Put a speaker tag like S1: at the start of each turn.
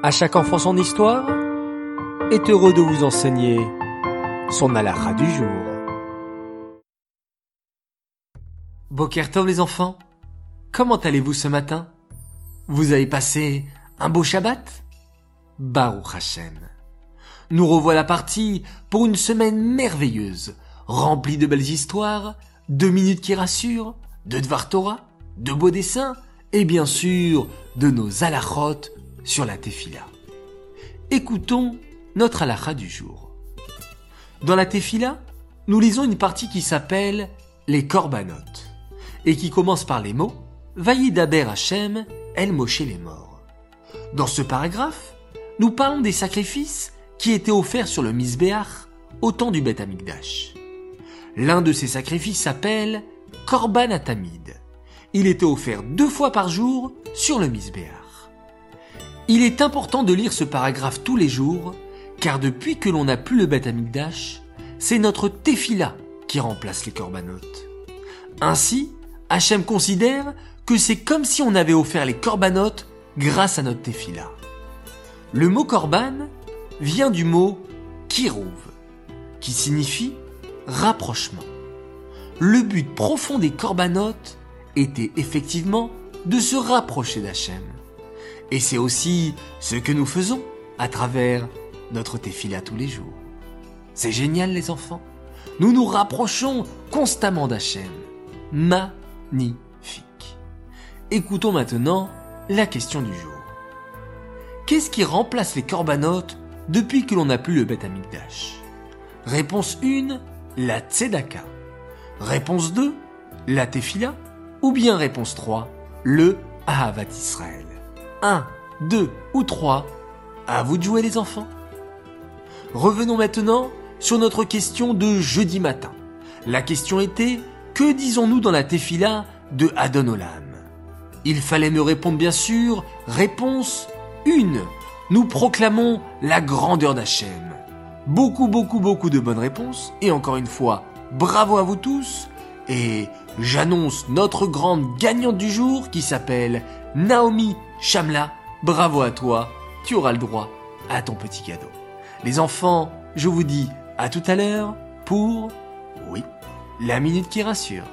S1: À chaque enfant son histoire est heureux de vous enseigner son halakha du jour. Bokertov les enfants, comment allez-vous ce matin? Vous avez passé un beau Shabbat? Baruch Hashem. Nous revoilà partis pour une semaine merveilleuse, remplie de belles histoires, de minutes qui rassurent, de Dvar Torah, de beaux dessins et bien sûr de nos halachot sur la tefila. Écoutons notre halakha du jour. Dans la tefila, nous lisons une partie qui s'appelle les korbanot et qui commence par les mots Vayidaber Hashem El Moshe les morts. Dans ce paragraphe, nous parlons des sacrifices qui étaient offerts sur le Misbéach au temps du Beth Amikdash. L'un de ces sacrifices s'appelle Korban Atamid. Il était offert deux fois par jour sur le Misbéach. Il est important de lire ce paragraphe tous les jours, car depuis que l'on n'a plus le Beth Amikdash, c'est notre Tefila qui remplace les corbanotes. Ainsi, Hachem considère que c'est comme si on avait offert les corbanotes grâce à notre Tefila. Le mot korban vient du mot kirouv, qui signifie rapprochement. Le but profond des corbanotes était effectivement de se rapprocher d'Hachem. Et c'est aussi ce que nous faisons à travers notre tefila tous les jours. C'est génial les enfants. Nous nous rapprochons constamment d'Hachem. Magnifique. Écoutons maintenant la question du jour. Qu'est-ce qui remplace les corbanotes depuis que l'on n'a plus le Beth Amikdash? Réponse 1, la Tzedaka. Réponse 2, la Tefila. Ou bien réponse 3, le Ahavat Israël. 1, 2 ou 3, à vous de jouer les enfants. Revenons maintenant sur notre question de jeudi matin. La question était, que disons-nous dans la Tefila de Adon Olam? Il fallait me répondre bien sûr, réponse 1. Nous proclamons la grandeur d'Hachem. Beaucoup, beaucoup, beaucoup de bonnes réponses, et encore une fois, bravo à vous tous, et j'annonce notre grande gagnante du jour qui s'appelle Naomi Chamla. Bravo à toi, tu auras le droit à ton petit cadeau. Les enfants, je vous dis à tout à l'heure pour, oui, la minute qui rassure.